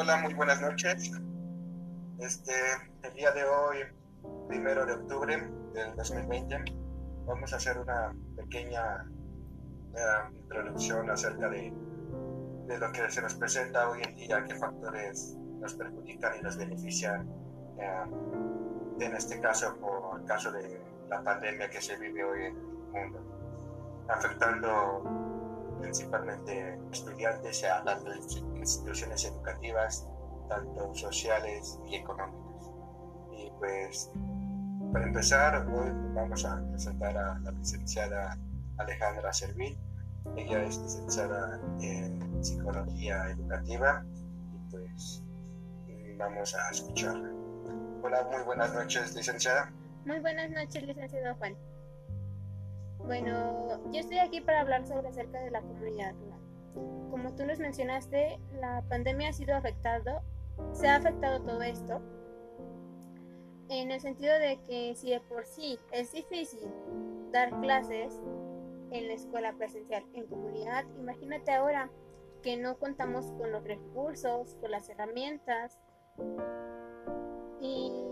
Hola, muy buenas noches. Este, el día de hoy, primero de octubre del 2020, vamos a hacer una pequeña eh, introducción acerca de, de, lo que se nos presenta hoy en día, qué factores nos perjudican y nos benefician, eh, en este caso, por el caso de la pandemia que se vive hoy en el mundo, afectando principalmente estudiantes a las instituciones educativas, tanto sociales y económicas. Y pues, para empezar, hoy vamos a presentar a la licenciada Alejandra Servil. Ella es licenciada en psicología educativa y pues vamos a escucharla. Hola, muy buenas noches, licenciada. Muy buenas noches, licenciado Juan. Bueno, yo estoy aquí para hablar sobre acerca de la comunidad Como tú nos mencionaste, la pandemia ha sido afectado, se ha afectado todo esto, en el sentido de que si de por sí es difícil dar clases en la escuela presencial en comunidad, imagínate ahora que no contamos con los recursos, con las herramientas y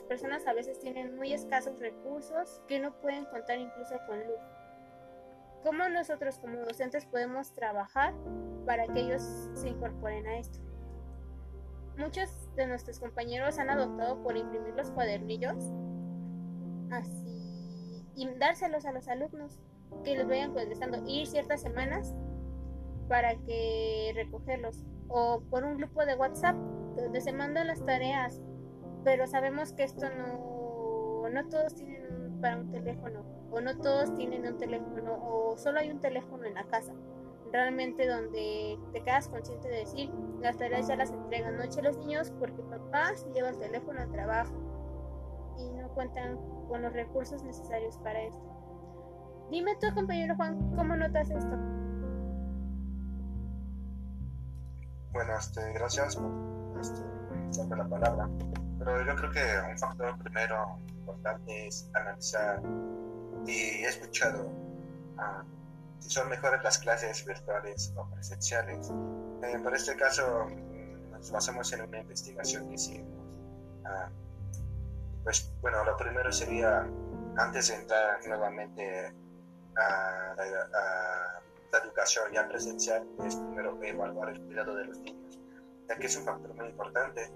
las personas a veces tienen muy escasos recursos que no pueden contar incluso con luz. ¿Cómo nosotros como docentes podemos trabajar para que ellos se incorporen a esto? Muchos de nuestros compañeros han adoptado por imprimir los cuadernillos así y dárselos a los alumnos que los vayan contestando, ir ciertas semanas para que recogerlos o por un grupo de WhatsApp donde se mandan las tareas pero sabemos que esto no, no todos tienen un, para un teléfono, o no todos tienen un teléfono, o solo hay un teléfono en la casa. Realmente donde te quedas consciente de decir, las tareas ya las entregan noche los niños porque papá lleva el teléfono al trabajo y no cuentan con los recursos necesarios para esto. Dime tú, compañero Juan, ¿cómo notas esto? Bueno, este, gracias por este, la palabra. Pero yo creo que un factor primero importante es analizar y he escuchado ah, si son mejores las clases virtuales o presenciales. Eh, por este caso mm, nos basamos en una investigación que hicimos. Ah, pues bueno, lo primero sería, antes de entrar nuevamente a la, educación ya presencial, es primero evaluar el cuidado de los niños, ya que es un factor muy importante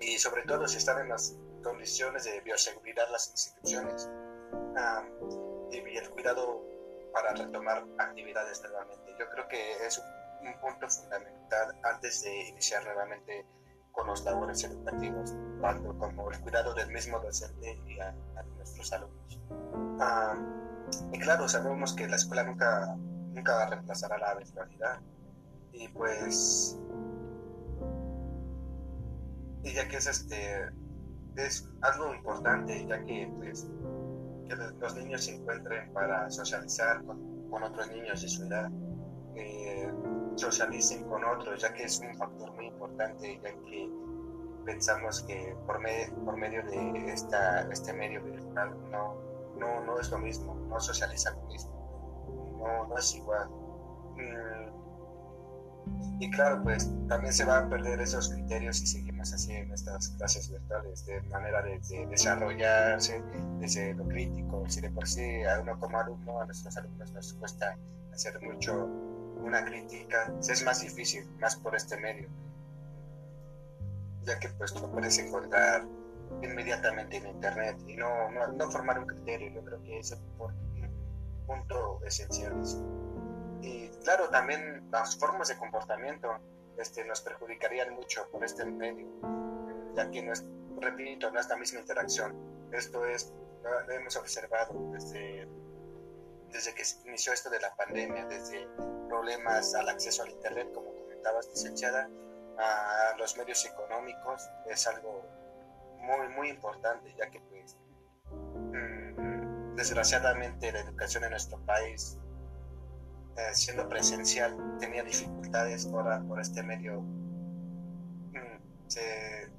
y sobre todo si están en las condiciones de bioseguridad las instituciones y el cuidado para retomar actividades nuevamente. Yo creo que es un, punto fundamental antes de iniciar nuevamente con los labores educativos, tanto como el cuidado del mismo docente y a, nuestros alumnos. y claro, sabemos que la escuela nunca, nunca reemplazará la virtualidad y pues y ya que es este es algo importante ya que pues los niños se encuentren para socializar con, otros niños de su edad socialicen con otros ya que es un factor muy importante ya que pensamos que por, por medio de esta, este medio virtual no, no, no es lo mismo, no socializa lo mismo, no, no es igual. Mm, y claro, pues también se van a perder esos criterios si seguimos así en estas clases virtuales, de manera de, desarrollarse desde lo crítico. Si de por sí a uno como alumno, a nuestros alumnos nos cuesta hacer mucho una crítica, es más difícil, más por este medio, ya que pues lo puedes encontrar inmediatamente en internet y no, no, no formar un criterio. Yo creo que ese es un punto esencial. Claro, también las formas de comportamiento este, nos perjudicarían mucho por este medio, ya que no es, repito, no es la misma interacción. Esto es, lo hemos observado desde, desde que se inició esto de la pandemia, desde problemas al acceso al Internet, como comentabas, licenciada, a los medios económicos, es algo muy, muy importante, ya que pues, mm, desgraciadamente la educación en nuestro país siendo presencial tenía dificultades ahora por este medio mm, se,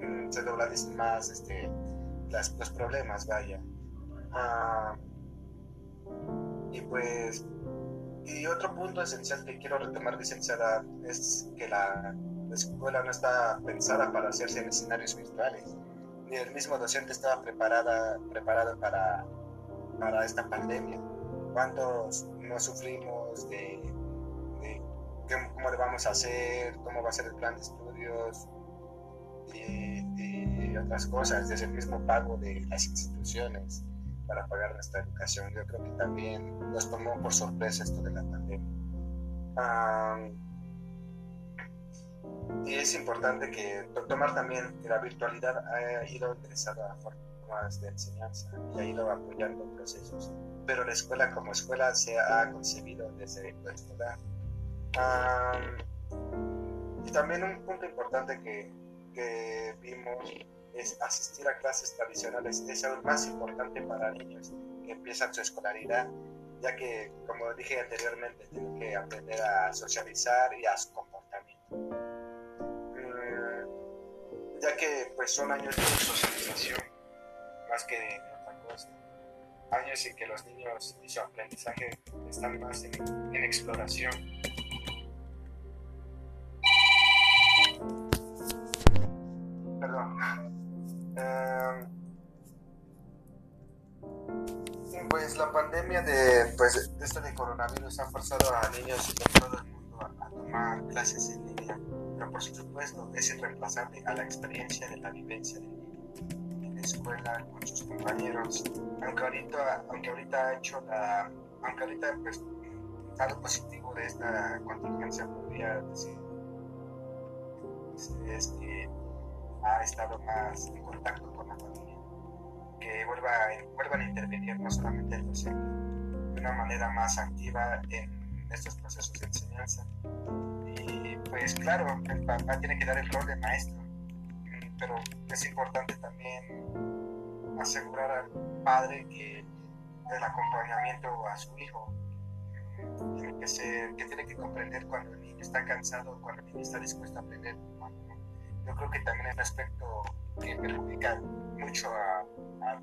mm, se doblan más este, los problemas, vaya. Ah, y pues, y otro punto esencial que quiero retomar, licenciada, es que la la escuela no está pensada para hacerse en escenarios virtuales, ni el mismo docente estaba preparada, preparado para, para esta pandemia. ¿Cuántos no sufrimos de, de cómo le vamos a hacer, cómo va a ser el plan de estudios y, y otras cosas, desde el mismo pago de las instituciones para pagar nuestra educación? Yo creo que también nos tomó por sorpresa esto de la pandemia. y es importante que tomar también que la virtualidad ha ido interesada a formas de enseñanza y ha ido apoyando procesos, pero la escuela como escuela se ha concebido desde nuestra edad. y también un punto importante que, que vimos es asistir a clases tradicionales es aún más importante para niños que empiezan su escolaridad, ya que, como dije anteriormente, tienen que aprender a socializar y a su comportamiento. Mm, ya que pues son años de socialización más que otra cosa. Años en que los niños y su aprendizaje están más en, en exploración. Perdón. Em, pues la pandemia de, pues, este de coronavirus ha forzado a niños de todo el mundo a, tomar clases en línea, pero por supuesto es irreemplazable a la experiencia de la vivencia del niño escuela con sus compañeros, aunque ahorita, aunque ahorita ha hecho la, aunque ahorita pues algo positivo de esta contingencia podría decir es que ha estado más en contacto con la familia, que vuelva, vuelvan a intervenir no solamente el docente, de una manera más activa en estos procesos de enseñanza. Y pues claro, el papá tiene que dar el rol de maestro, pero es importante también asegurar al padre que el acompañamiento a su hijo tiene que ser, que tiene que comprender cuando el niño está cansado, cuando el niño está dispuesto a aprender, yo creo que también es un aspecto que perjudica mucho a,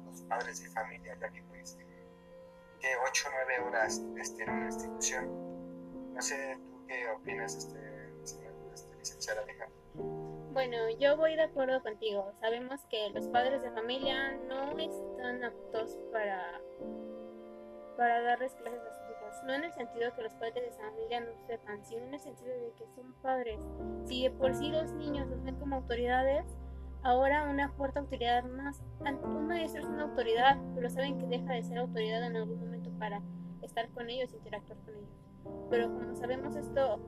los padres de familia, ya que pues de 8 o 9 horas este, en una institución. No sé, ¿tú qué opinas, este, este, licenciada Alejandra? Bueno, yo voy de acuerdo contigo. Sabemos que los padres de familia no están aptos para, para darles clases a sus hijos. No en el sentido de que los padres de familia no sepan, sino en el sentido de que son padres. Si de por sí los niños los ven como autoridades, ahora una fuerte autoridad más. Un maestro es una autoridad, pero saben que deja de ser autoridad en algún momento para estar con ellos, interactuar con ellos. Pero como sabemos esto,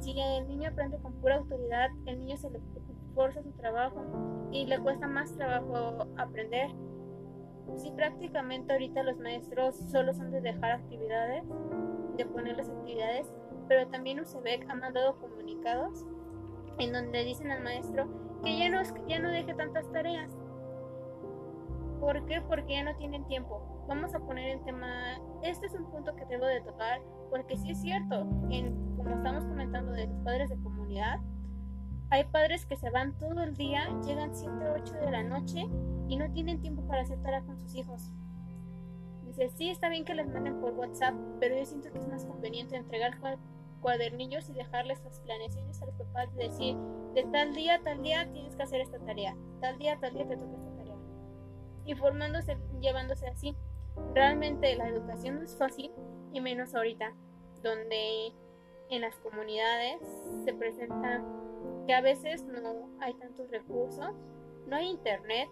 si el niño aprende con pura autoridad, el niño se le forza su trabajo y le cuesta más trabajo aprender. Si prácticamente ahorita los maestros solo son de dejar actividades, de ponerles actividades, pero también UCEBEC ha mandado comunicados en donde dicen al maestro que ya no, ya no deje tantas tareas. ¿Por qué? Porque ya no tienen tiempo. Vamos a poner el tema, este es un punto que debo de tocar, porque sí es cierto, estamos comentando de los padres de comunidad, hay padres que se van todo el día, llegan 7 o 8 de la noche y no tienen tiempo para hacer tareas con sus hijos. Dice, sí, está bien que les manden por WhatsApp, pero yo siento que es más conveniente entregar cuadernillos y dejarles las planeaciones a los papás de decir, de tal día a tal día tienes que hacer esta tarea, tal día a tal día te toca esta tarea. Y formándose, llevándose así. Realmente la educación no es fácil, y menos ahorita, donde en las comunidades se presenta que a veces no hay tantos recursos, no hay internet,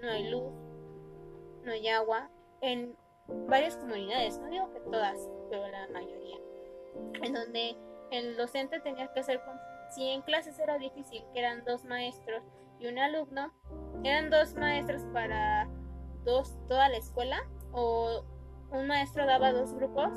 no hay luz, no hay agua, en varias comunidades, no digo que todas, pero la mayoría en donde el docente tenía que hacer, si en clases era difícil, que eran dos maestros y un alumno, eran dos maestros para dos, toda la escuela, o un maestro daba dos grupos.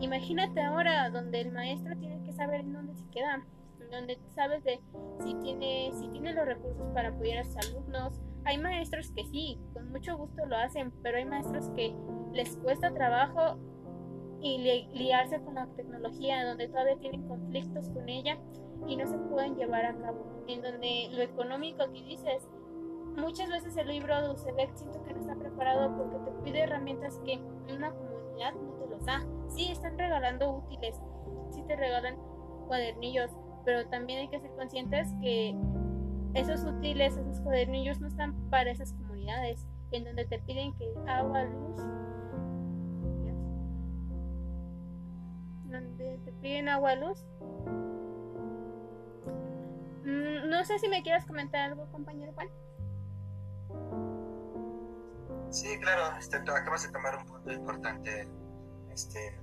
Imagínate ahora donde el maestro tiene que saber en dónde se queda, donde sabes de si tiene, si tiene los recursos para apoyar a sus alumnos. Hay maestros que sí, con mucho gusto lo hacen, pero hay maestros que les cuesta trabajo y liarse con la tecnología, donde todavía tienen conflictos con ella y no se pueden llevar a cabo. En donde lo económico que dices, muchas veces el libro de UCEBEC siento que no está preparado porque te pide herramientas que una comunidad no te los da. Sí, están regalando útiles, sí te regalan cuadernillos, pero también hay que ser conscientes que esos útiles, esos cuadernillos no están para esas comunidades, en donde te piden que agua, luz, donde te piden agua, luz. Mm, no sé si me quieras comentar algo, compañero Juan. Sí, claro, este, acabas de tomar un punto importante, este,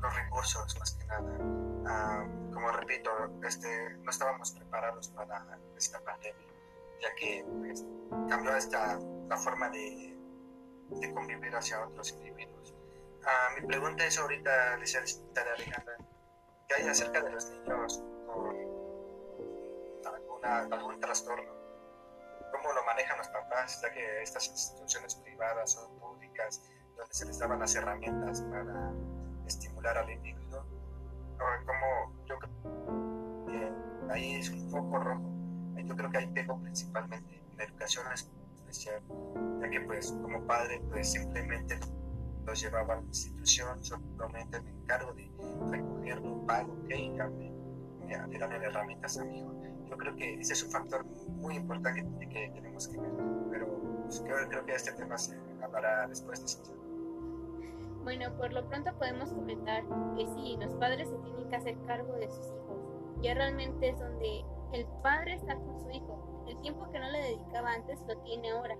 los recursos más que nada. Ah, como repito, este, no estábamos preparados para esta pandemia, ya que pues, cambió esta, la forma de, de convivir hacia otros individuos. Ah, mi pregunta es ahorita, licenciada Alejandra, ¿qué hay acerca de los niños con alguna, algún trastorno? Cómo lo manejan los papás, ya que estas instituciones privadas son públicas, donde se les daban las herramientas para estimular al individuo. Como yo que ahí es un foco rojo, yo creo que ahí pego principalmente en la educación especial, ya que pues como padre pues simplemente los llevaba a la institución, solamente me encargo de recogerlo, pago, ok, ya me, me, dan herramientas a mi hijo yo creo que ese es un factor muy importante que, tenemos que ver, pero pues, creo, que este tema se hablará después de Bueno, por lo pronto podemos comentar que sí, los padres se tienen que hacer cargo de sus hijos. Ya realmente es donde el padre está con su hijo. El tiempo que no le dedicaba antes lo tiene ahora.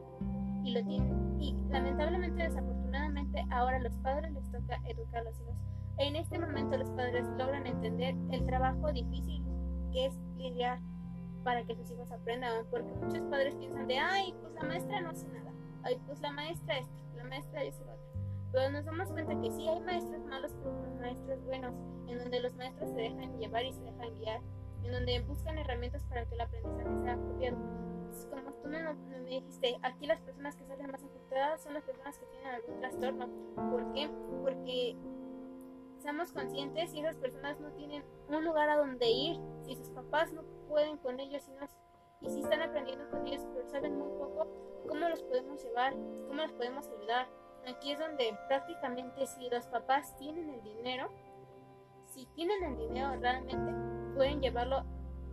Y lo tiene. Y lamentablemente, desafortunadamente, ahora los padres les toca educar a los hijos. En este momento los padres logran entender el trabajo difícil que es lidiar para que sus hijos aprendan, porque muchos padres piensan de, ay, pues la maestra no hace nada, ay, pues la maestra esto, la maestra dice lo otro. Pero nos damos cuenta que sí hay maestros malos, pero hay maestros buenos, en donde los maestros se dejan llevar y se dejan guiar, en donde buscan herramientas para que el aprendizaje sea apropiado. como tú me, me, dijiste, aquí las personas que salen más afectadas son las personas que tienen algún trastorno. ¿Por qué? Porque seamos conscientes si esas personas no tienen un lugar a donde ir, si sus papás no pueden con ellos y, si están aprendiendo con ellos pero saben muy poco, ¿cómo los podemos llevar? ¿Cómo los podemos ayudar? Aquí es donde prácticamente si los papás tienen el dinero, si tienen el dinero realmente, pueden llevarlo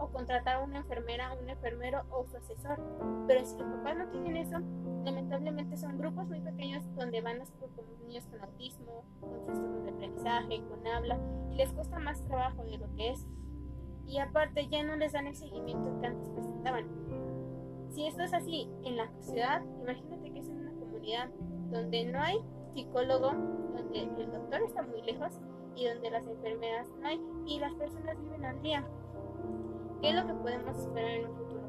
o contratar a una enfermera, un enfermero o su asesor. Pero si los papás no tienen eso, lamentablemente son grupos muy pequeños donde van los niños con autismo, con trastornos de aprendizaje, con habla, y les cuesta más trabajo de lo que es. Y aparte ya no les dan el seguimiento que antes presentaban. Si esto es así en la ciudad, imagínate que es en una comunidad donde no hay psicólogo, donde el doctor está muy lejos y donde las enfermeras no hay y las personas viven al día. ¿Qué es lo que podemos esperar en un futuro?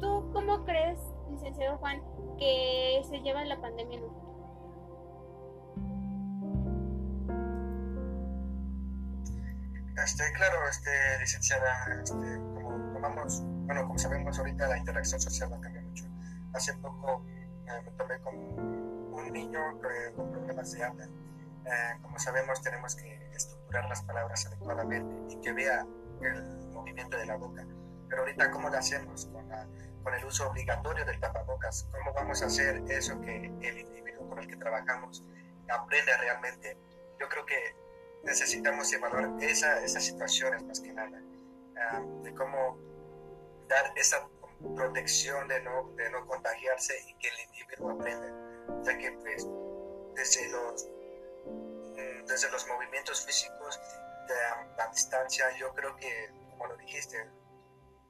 ¿Tú cómo crees, licenciado Juan, que se lleva la pandemia en un futuro? Este, claro, este, licenciada, este, como tomamos, bueno, como sabemos ahorita la interacción social va a cambiar mucho. Hace poco eh, me tomé con un niño con problemas de habla. Eh, como sabemos tenemos que estructurar las palabras adecuadamente y que vea el movimiento de la boca. Pero ahorita, ¿cómo lo hacemos con, con el uso obligatorio del tapabocas? ¿Cómo vamos a hacer eso que el individuo con el que trabajamos aprende realmente? Yo creo que necesitamos evaluar esa, esas situaciones más que nada, ah, de cómo dar esa protección de no, de no contagiarse y que el individuo aprenda, ya que pues desde los, mm, desde los movimientos físicos de la distancia, yo creo que, como lo dijiste,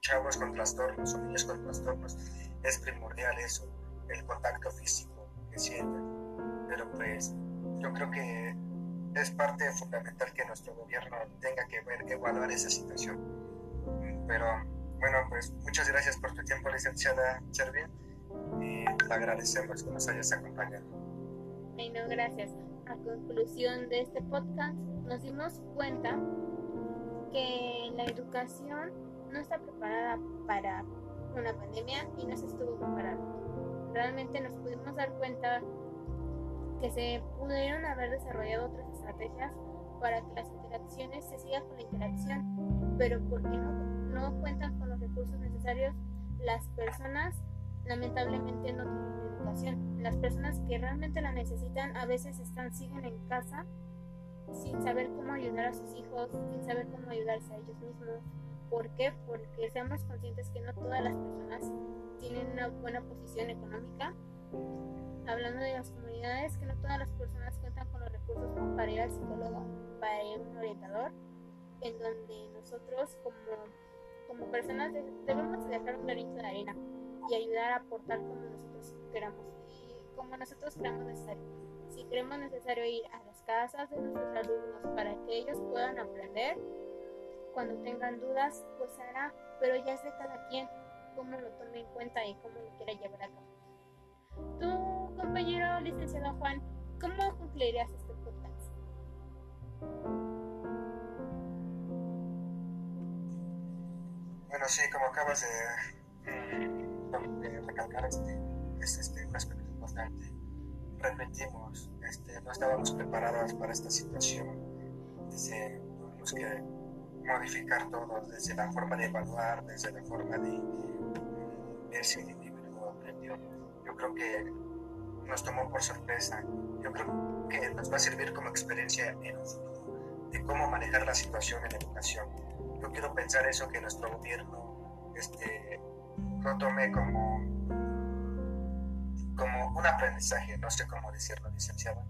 chavos con trastornos o niños con trastornos, es primordial eso, el contacto físico que sienten. Pero pues yo creo que es parte fundamental que nuestro gobierno tenga que ver, evaluar esa situación. Pero bueno, pues muchas gracias por tu tiempo, licenciada Servin, y te agradecemos que nos hayas acompañado. Ay, no, gracias. A conclusión de este podcast, nos dimos cuenta que la educación no está preparada para una pandemia y no se estuvo preparada. Realmente nos pudimos dar cuenta que se pudieron haber desarrollado otras estrategias para que las interacciones se sigan con la interacción, pero porque no, no cuentan con los recursos necesarios, las personas lamentablemente no tienen educación. Las personas que realmente la necesitan a veces están siguen en casa sin saber cómo ayudar a sus hijos, sin saber cómo ayudarse a ellos mismos. ¿Por qué? Porque seamos conscientes que no todas las personas tienen una buena posición económica. Hablando de las comunidades, que no todas las personas cuentan con los recursos para ir al psicólogo, para ir a un orientador, en donde nosotros como, como personas debemos dejar un granito de arena y ayudar a aportar como nosotros queramos y como nosotros creamos necesario. Si creemos necesario ir a las casas de nuestros alumnos para que ellos puedan aprender, cuando tengan dudas, pues hará, pero ya es de cada quien cómo lo tome en cuenta y cómo lo quiera llevar a cabo. Tú, compañero licenciado Juan, ¿cómo concluirías este podcast? Bueno, sí, como acabas de, recalcar, este, es este, un aspecto importante. Repetimos, este, no estábamos preparados para esta situación. Desde, tuvimos que modificar todo, desde la forma de evaluar, desde la forma de, ver si el individuo aprendió. Yo creo que nos tomó por sorpresa. Yo creo que nos va a servir como experiencia en un futuro de cómo manejar la situación en educación yo quiero pensar eso, que nuestro gobierno este, lo tome como, como un aprendizaje, no sé cómo decirlo, licenciada.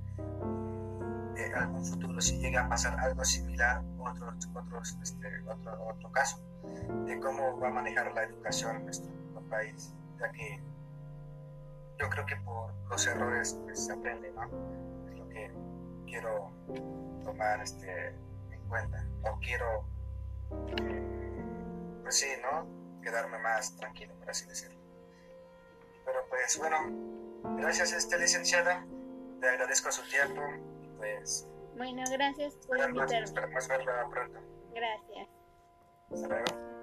En algún futuro, si llega a pasar algo similar, otro, otros, este, otro, otro caso, de cómo va a manejar la educación en nuestro país, ya que yo creo que por los errores pues, se aprende, ¿no? Es lo que quiero tomar este, en cuenta, o quiero pues sí, ¿no? Quedarme más tranquilo, por así decirlo. Pero pues bueno, gracias a esta licenciada, le agradezco su tiempo pues... Bueno, gracias por invitarme. Esperamos verla pronto. Gracias. Hasta luego.